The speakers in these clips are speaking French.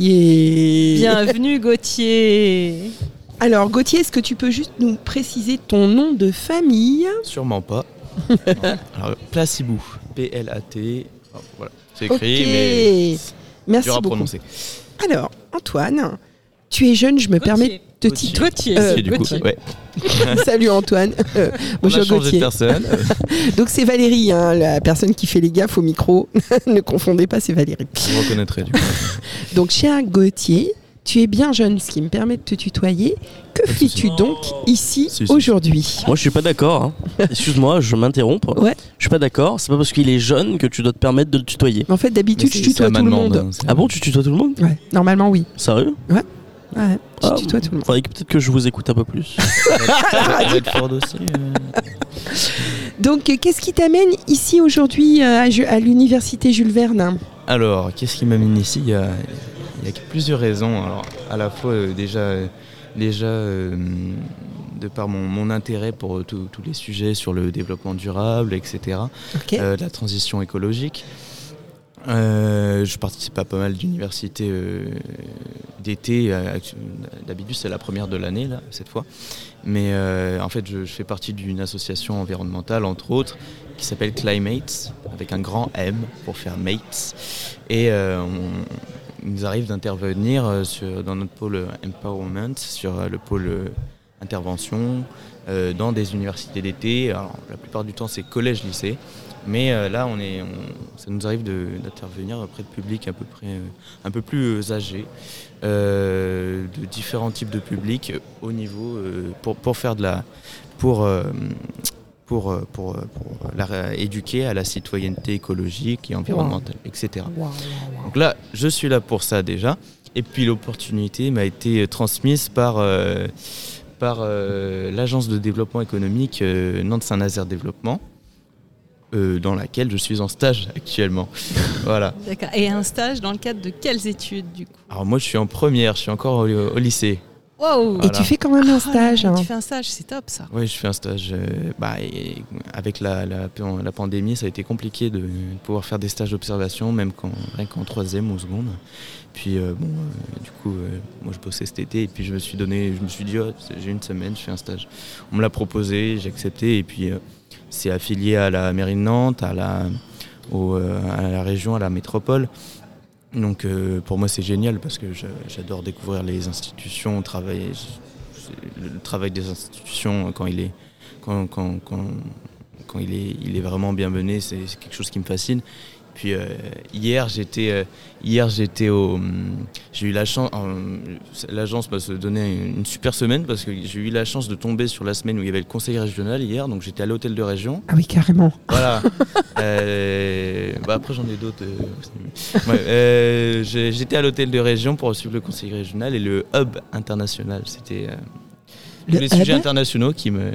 Gauthier. Bienvenue Gauthier. Alors Gauthier, est-ce que tu peux juste nous préciser ton nom de famille? Sûrement pas. Alors, Placibou. P-L-A-T. Oh, voilà, c'est écrit, mais Merci dur à beaucoup. prononcer. Alors, Antoine, tu es jeune, je me permets de Gauthier. Gauthier. Euh, Si, du coup, Gauthier. ouais. Salut Antoine. Euh, bonjour de Gauthier. personne. Donc c'est Valérie, hein, la personne qui fait les gaffes au micro. ne confondez pas, c'est Valérie. Vous reconnaîtrez du coup. Donc cher Gauthier, tu es bien jeune, ce qui me permet de te tutoyer. Que fais-tu donc ici Si, si. aujourd'hui? Moi, je suis pas d'accord. hein. Excuse-moi, je m'interromps. Ouais. Je suis pas d'accord. C'est pas parce qu'il est jeune que tu dois te permettre de le tutoyer. En fait, d'habitude, je tutoie tout le monde. hein, Ah bon, tu tutoies tout le monde? Ouais, normalement, oui. Sérieux? Ouais, je Ah, tutoie tout le monde. Peut-être que je vous écoute un peu plus. Redford aussi. euh. Donc, euh, qu'est-ce qui t'amène ici aujourd'hui euh, à, l'université Jules Verne? Alors, qu'est-ce qui m'amène ici? Il y, a, il y a plusieurs raisons. Alors, à la fois, euh, déjà, euh, déjà euh, de par mon, mon intérêt pour tous les sujets sur le développement durable, etc., euh, la transition écologique. Euh, je participe à pas mal d'universités euh, d'été. euh, D'habitude, c'est la première de l'année, là, cette fois. Mais en fait, je, fais partie d'une association environnementale, entre autres, qui s'appelle Climates, avec un grand M pour faire mates. Et on- il nous arrive d'intervenir dans notre pôle empowerment, sur le pôle intervention, dans des universités d'été. La plupart du temps, c'est collège-lycée. Mais euh, là, on est, on- ça nous arrive d'intervenir auprès de publics à peu près euh, un peu plus euh, âgés, euh, de différents types de publics au niveau euh, pour, pour faire de la pour euh, pour, pour, pour la éduquer à la citoyenneté écologique et environnementale, etc. Donc là, je suis là pour ça déjà. Et puis l'opportunité m'a été transmise par, par l'agence de développement économique euh, Nantes-Saint-Nazaire Développement, euh, dans laquelle je suis en stage actuellement. voilà. D'accord. Et un stage dans le cadre de quelles études du coup? Alors moi, je suis en première, je suis encore au, au lycée. Wow Et tu fais quand même un là, stage. hein. Tu fais un stage, c'est top ça. Oui, je fais un stage. euh, bah, et avec la, la, la pandémie, ça a été compliqué de pouvoir faire des stages d'observation, même quand, rien qu'en troisième ou seconde. Puis euh, bon, euh, du coup, euh, moi je bossais cet été et puis je me suis donné, je me suis dit, oh, j'ai une semaine, je fais un stage. On me l'a proposé, j'ai accepté et puis euh, c'est affilié à la mairie de Nantes, à la, euh, région, à la métropole. Donc euh, pour moi c'est génial parce que j'adore découvrir les institutions, le travail des institutions quand il est quand, il est vraiment bien mené, c'est quelque chose qui me fascine. Puis euh, hier j'étais euh, hier j'étais au hum, j'ai eu la chance l'agence m'a donné une, une super semaine parce que j'ai eu la chance de tomber sur la semaine où il y avait le conseil régional hier donc j'étais à l'hôtel de région Ah oui, carrément. voilà. Euh, bah après j'en ai d'autres. Ouais, J'étais à l'hôtel de région pour suivre le conseil régional et le hub international. C'était les sujets internationaux qui me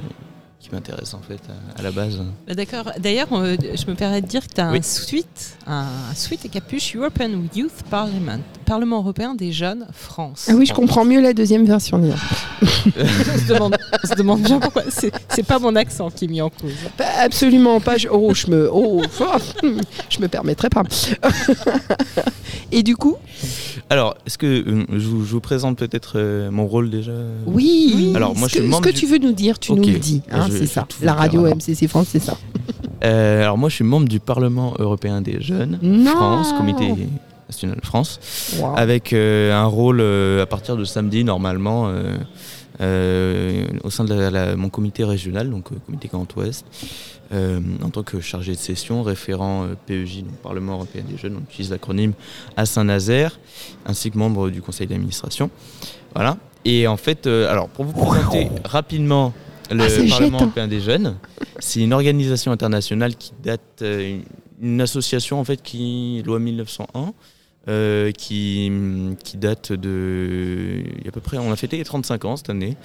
qui m'intéressent en fait à, à la base. Bah, D'accord. D'ailleurs, euh, je me permets de dire que tu as Oui. un suite, un suite et capuche European Youth Parliament, Parlement européen des jeunes France. Ah oui, je comprends mieux la deuxième version. on, se demande, on se demande bien pourquoi. C'est pas mon accent qui est mis en cause. Bah, absolument pas. Je, oh, je me, oh, je me permettrai pas. Et du coup, Alors, est-ce que euh, je, vous, je vous présente peut-être euh, mon rôle déjà? Oui. Alors, moi, ce je suis que, membre ce que du- tu veux nous dire, tu nous le dis. hein, c'est ça. La radio alors. MCC France, c'est ça. Euh, Alors moi je suis membre du Parlement européen des jeunes, Non. France, Comité national France. Wow. avec euh, un rôle euh, à partir de samedi normalement euh, euh, au sein de la- la- mon comité régional, donc euh, comité Grand Ouest, euh, en tant que chargé de session, référent euh, PEJ, donc Parlement européen des jeunes, on utilise l'acronyme à Saint-Nazaire, ainsi que membre du conseil d'administration. Voilà. Et en fait, euh, alors pour vous présenter rapidement le Ah, Parlement jette. européen des jeunes, c'est une organisation internationale qui date, euh, une, association en fait qui loi 1901 euh, qui, qui date de. Il y a à peu près, on a fêté les 35 ans cette année,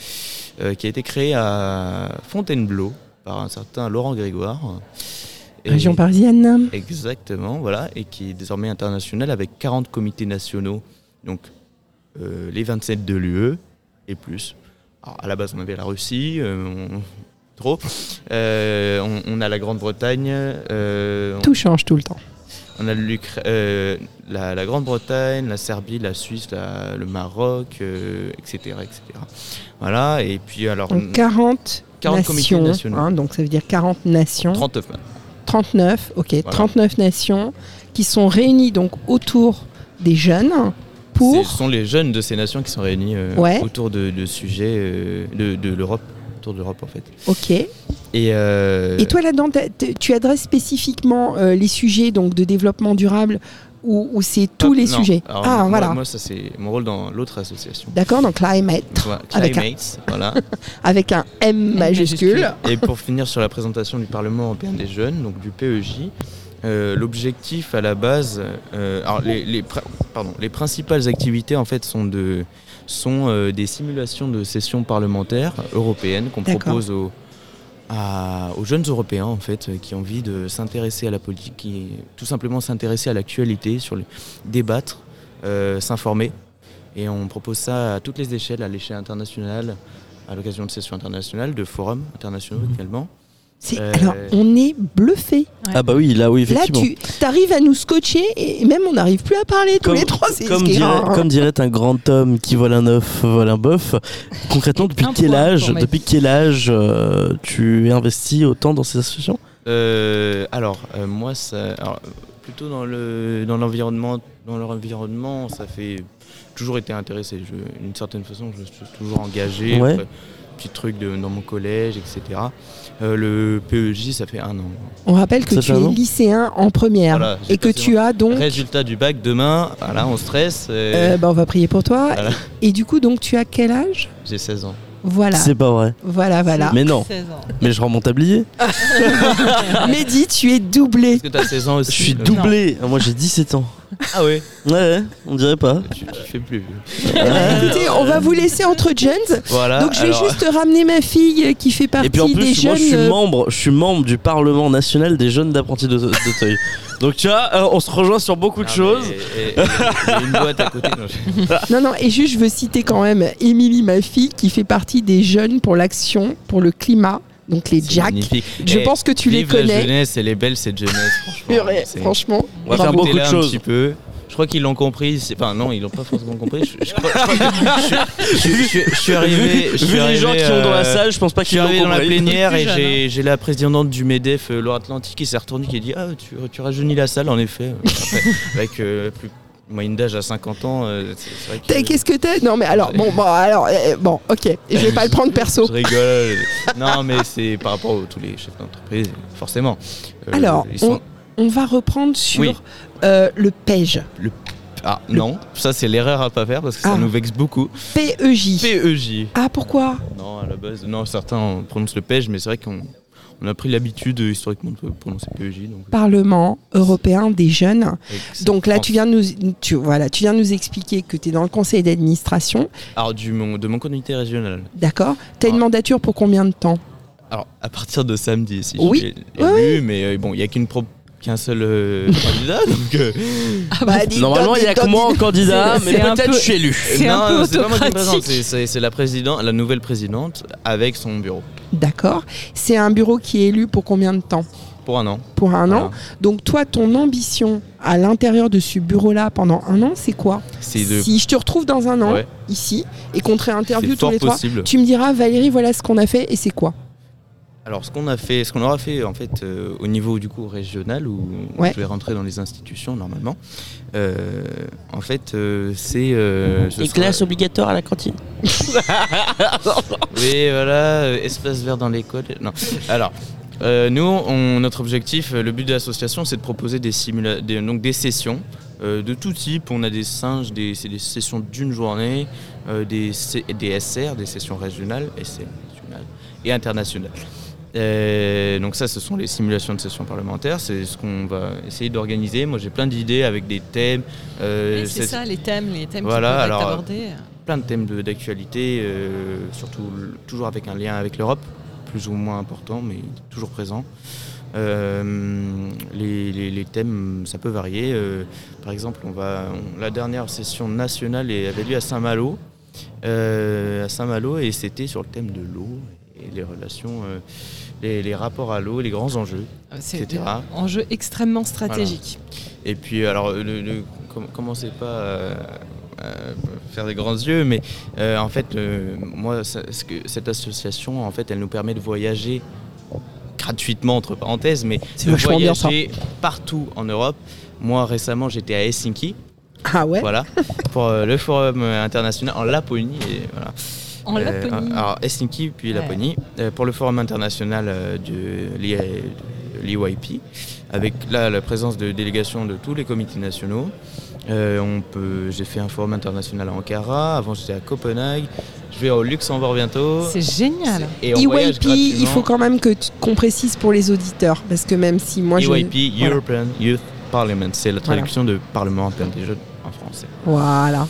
euh, qui a été créée à Fontainebleau par un certain Laurent Grégoire. Et- Région parisienne. Exactement, voilà, et qui est désormais international avec 40 comités nationaux, donc euh, les 27 de l'UE et plus. Alors, à la base, on avait la Russie, on- trop. Euh, on, on a la Grande-Bretagne. euh, Tout change tout le temps. on a euh, la, la Grande-Bretagne, la Serbie, la Suisse, la- le Maroc, euh, etc., etc. Voilà, et puis alors Donc 40, 40 comités nations, nationaux. hein, donc ça veut dire 40 nations, 39 maintenant. 39, ok, Voilà. 39 nations qui sont réunies donc autour des jeunes pour Ce sont les jeunes de ces nations qui sont réunis euh, Ouais. autour de, de sujets de, de l'Europe, autour de l'Europe en fait. Ok. Et, euh, Et toi là-dedans, tu adresses spécifiquement euh, les sujets donc de développement durable ou, c'est tous hop, les non. sujets Alors, Ah moi, voilà. Moi, ça c'est mon rôle dans l'autre association. D'accord, donc climate Voilà, Avec un- voilà. avec un M majuscule. Et pour finir sur la présentation du Parlement européen des jeunes, donc du PEJ, euh, l'objectif à la base, euh, alors les, les pr- pardon, les principales activités en fait sont, de, sont euh, des simulations de sessions parlementaires européennes qu'on propose aux, à- aux jeunes Européens en fait qui ont envie de s'intéresser à la politique, qui tout simplement s'intéresser à l'actualité, sur débattre, s'informer. Et on propose ça à toutes les échelles, à l'échelle internationale, à l'occasion de sessions internationales, de forums internationaux Mhm. également. C'est- Euh, Alors, on est bluffé. Ah bah oui, là oui, Là, effectivement. tu arrives à nous scotcher et même on n'arrive plus à parler tous Comme- les trois. C'est Comme dirait, hein. comme dirait un grand homme qui vole un œuf, vole un bœuf. Concrètement, depuis quel point âge, depuis quel âge euh, tu es investi autant dans ces associations? Euh, alors, euh, moi, ça, alors, plutôt dans le dans l'environnement, dans l'environnement, ça fait toujours été intéressé. D'une certaine façon, je suis toujours engagé. Ouais. Après, Petit truc de, dans mon collège, etc. Euh, le PEJ, ça fait un an. On rappelle que Ça tu es lycéen en première Voilà, et que tu as donc. Résultat du bac demain. Voilà, on stresse. euh, Euh, bah, on va prier pour toi. Voilà. Et du coup, donc, tu as quel âge? J'ai 16 ans. Voilà, C'est pas vrai. voilà, voilà. Mais non, 16 ans. mais je rends mon tablier. Mehdi, tu es doublé. Est-ce que tu as 16 ans aussi? Je suis Euh, doublé. Moi j'ai 17 ans. Ah ouais Ouais, on dirait pas. tu, tu fais plus vieux. Écoutez, on va vous laisser entre jeunes. Voilà. Donc, je vais alors- juste ramener ma fille qui fait partie Et puis en des plus, jeunes. moi je suis euh, membre, je suis membre du Parlement national des jeunes d'apprentis de- d'Auteuil. Donc tu vois, euh, on se rejoint sur beaucoup de Non, choses. une boîte à côté. non, je- Non, non, et juste, je veux citer quand même Émilie, ma fille, qui fait partie des jeunes pour l'action, pour le climat, donc les Jack. magnifique. Je Eh, pense que tu les vive la connais. jeunesse, elle est belle cette jeunesse, franchement. On va faire beaucoup de un choses. petit peu. Je crois qu'ils l'ont compris. Enfin, non, ils l'ont pas forcément compris. Je, je crois, je crois que je, je- je- je- je suis arrivé. Je suis Vu les gens qui ont dans la euh, salle, je pense pas Je suis qu'ils l'ont arrivé dans la compris. plénière et jeune, j'ai la présidente du MEDEF, euh, Loire-Atlantique, qui s'est retournée qui a dit Ah, tu, tu rajeunis la salle, en effet. Après, avec euh, plus, moyenne d'âge à 50 ans, euh, c'est c'est vrai que. T'as- Qu'est-ce que t'as Non, mais alors, bon, bon, alors, euh, bon, ok. Je vais pas le prendre perso. Je rigole. Non, mais c'est par rapport à tous les chefs d'entreprise, forcément. Euh, Alors, sont- On va reprendre sur Oui. euh, le PEJ. Ah non, ça c'est l'erreur à pas faire parce que ça Ah. nous vexe beaucoup. PEJ. PEJ. Ah, pourquoi? Non, à la base, non, certains prononcent le PEJ, mais c'est vrai qu'on on a pris l'habitude historiquement de prononcer PEJ. Donc, Parlement européen des jeunes. Donc là, tu viens de nous, tu, voilà, tu viens de nous expliquer que tu es dans le conseil d'administration. Alors, du, mon, de mon comité régional. D'accord Tu as une Ah. mandature pour combien de temps? Alors, à partir de samedi, si Oui. je suis élu, mais euh, bon, il n'y a qu'une pro- qu'un seul euh, candidat, donc. euh, Bah, Normalement, il y a que moi en candidat, mais peut-être peu- je suis élu. C'est un peu c'est pas moi qui me présente, autocratique. c'est- c'est c'est la, présidente, la nouvelle présidente avec son bureau. D'accord. C'est un bureau qui est élu pour combien de temps Pour un an. Pour un Voilà. an. Donc toi, ton ambition à l'intérieur de ce bureau-là pendant un an, c'est quoi de. Si je te retrouve dans un an, Ouais. ici, et qu'on te réinterviewe tous les trois, tu me diras, Valérie, voilà ce qu'on a fait et c'est quoi Alors, ce qu'on a fait, ce qu'on aura fait en fait euh, au niveau du coup régional où Ouais. je vais rentrer dans les institutions normalement. euh, en fait, euh, c'est euh, ce Les sera- classes obligatoires à la cantine. Oui, voilà, euh, espace vert dans l'école. Non. Alors, euh, nous, on- notre objectif, le but de l'association, c'est de proposer des, simula- des- donc des sessions euh, de tout type. On a des singes, des, c'est des sessions d'une journée, euh, des, C- des SR, des sessions régionales, SR, nationales et internationales. Euh, donc ça, ce sont les simulations de sessions parlementaires. C'est ce qu'on va essayer d'organiser. Moi, j'ai plein d'idées avec des thèmes. euh, c'est ça, les thèmes, les thèmes Voilà, qui peuvent alors, être abordés. plein de thèmes d'actualité, euh, surtout toujours avec un lien avec l'Europe, plus ou moins important, mais toujours présent. Euh, les, les- les thèmes, ça peut varier. euh, par exemple, on va, on- la dernière session nationale avait lieu à Saint-Malo, euh, à Saint-Malo, et c'était sur le thème de l'eau les relations, euh, les, les rapports à l'eau, les grands enjeux, C'est etc. un enjeu extrêmement stratégique. Et puis, alors, le, le- com- commencez pas à, à faire des grands yeux, mais euh, en fait, euh, moi, ça- que- cette association, en fait, elle nous permet de voyager gratuitement, entre parenthèses, mais C'est de bien, voyager partout en Europe. Moi, récemment, j'étais à Helsinki, Ah ouais? Voilà, pour euh, le forum euh, international en Laponie. Et, voilà. En Euh, Laponie. alors Helsinki puis Ouais. Laponie euh, pour le forum international euh, de l'I- de l'EYP avec là la présence de délégations de tous les comités nationaux. Euh, on peut, j'ai fait un forum international à Ankara. Avant j'étais à Copenhague. Je vais au Luxembourg bientôt. C'est génial. Et EYP, il faut quand même que qu'on précise pour les auditeurs, parce que même si moi je... EYP Voilà. European Youth Parliament. C'est la Voilà. traduction de Parlement européen des jeunes en français. Voilà.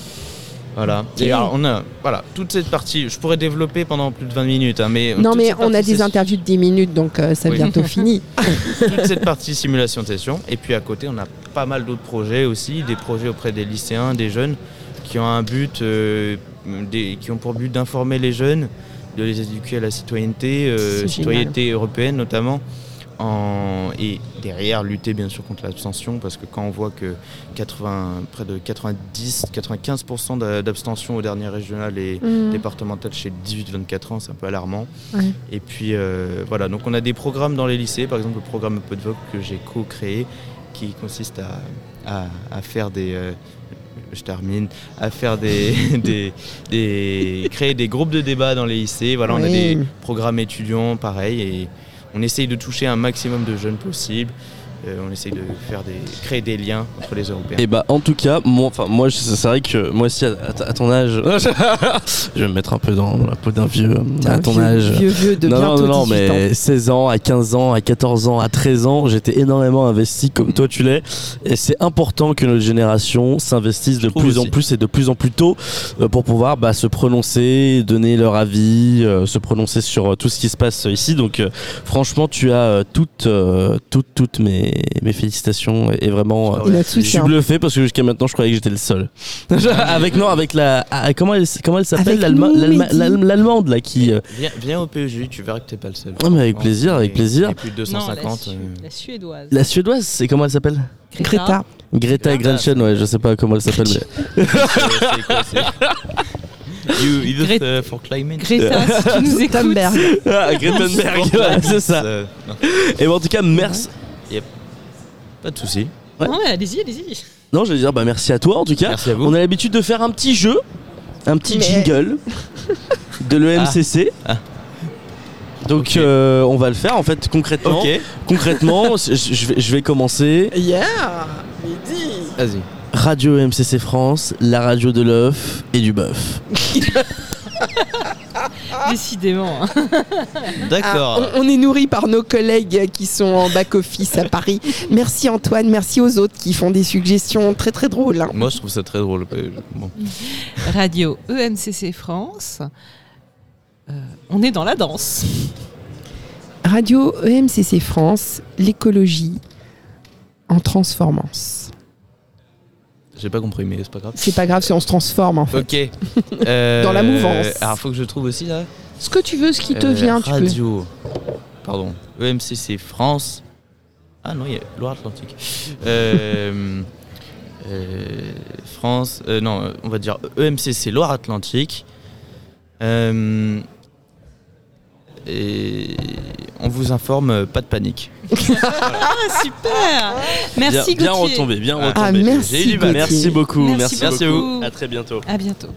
Voilà. Et alors, on a voilà toute cette partie. Je pourrais développer pendant plus de 20 minutes, hein, mais Non toute mais on a des interviews de 10 minutes, donc euh, ça Oui. bientôt fini. toute cette partie simulation de session. Et puis à côté, on a pas mal d'autres projets aussi, des projets auprès des lycéens, des jeunes, qui ont un but, euh, des- qui ont pour but d'informer les jeunes, de les éduquer à la citoyenneté, euh, citoyenneté européenne notamment. En, et derrière lutter bien sûr contre l'abstention parce que quand on voit que 80, près de 90-95% d'a- d'abstention au dernier régional et Mhm. départemental chez 18-24 ans, c'est un peu alarmant. Ouais. Et puis euh, voilà, donc on a des programmes dans les lycées, par exemple le programme Peu de Vogue que j'ai co-créé, qui consiste à, à- à faire des... euh, je termine, à faire des, des, des- créer des groupes de débat dans les lycées. Voilà, on a des programmes étudiants, pareil, et on essaye de toucher un maximum de jeunes possible. Euh, on essaye de faire des, créer des liens entre les Européens. Et bah en tout cas, moi, enfin moi je- c'est vrai que moi aussi à, ton âge, je vais me mettre un peu dans la peau d'un vieux. À ton vieux, âge, Vieux, vieux de non, non, bientôt non, non, 18 mais ans. 16 ans, à 15 ans, à 14 ans, à 13 ans, j'étais énormément investi comme toi tu l'es. Et c'est important que notre génération s'investisse de plus en plus et de plus en plus tôt euh, pour pouvoir bah, se prononcer, donner leur avis, euh, se prononcer sur euh, tout ce qui se passe ici. Donc euh, franchement, tu as euh, toutes, euh, toutes, toutes mes, mes félicitations et vraiment. euh, Il a de je suis hein. bluffé parce que jusqu'à maintenant je croyais que j'étais le seul. avec non, avec la ah, comment elle comment elle s'appelle l'allemande là qui euh, Viens, viens au PEJ, tu verras que t'es pas le seul. Ah, mais avec plaisir, avec plaisir. Et plus de Non, la, 250. Su- euh, la suédoise. La suédoise, c'est comment elle s'appelle? Greta. Greta Greta. Grenchen, ouais, je sais pas comment elle s'appelle. mais- c'est c'est quoi c'est You, Youth Gret- euh, for Climate Greta, si tu nous écoutes. Ah, Gretenberg, ouais, c'est ça. Euh, Et bon, en tout cas, merci. Pas de soucis. Ouais. Non, mais allez-y, allez-y. Non, je vais dire bah merci à toi en tout cas. Merci à vous. On a l'habitude de faire un petit jeu, un petit Mais- jingle de l'EMCC. Ah. Donc Ok. euh, on va le faire en fait concrètement. Ok, Concrètement, je je vais, je vais commencer. Yeah vas-y. Radio MCC France, la radio de l'œuf et du bœuf. Décidément. hein. D'accord. Ah, on, on est nourri par nos collègues qui sont en back-office à Paris. Merci Antoine, merci aux autres qui font des suggestions très très drôles. hein. Moi, je trouve ça très drôle. Bon. Radio EMCC France. Euh, on est dans la danse. Radio EMCC France, l'écologie en transformance. J'ai pas compris, mais c'est pas grave. C'est pas grave si on se transforme en fait. Ok. Euh, Dans la mouvance. Alors, faut que je trouve aussi là. Ce que tu veux, ce qui te Euh, vient, tu peux. Radio. Pardon. EMCC France. Ah non, il y a Loire-Atlantique. Euh, France. non, on va dire EMCC Loire-Atlantique. Euh, et on vous informe, pas de panique. Ah, super Merci bien, bien Gauthier. retombé, bien Ah, retombé. Ah, merci, J'ai eu du mal. Gauthier. Merci beaucoup, Merci merci, beaucoup. beaucoup. À très bientôt. À bientôt.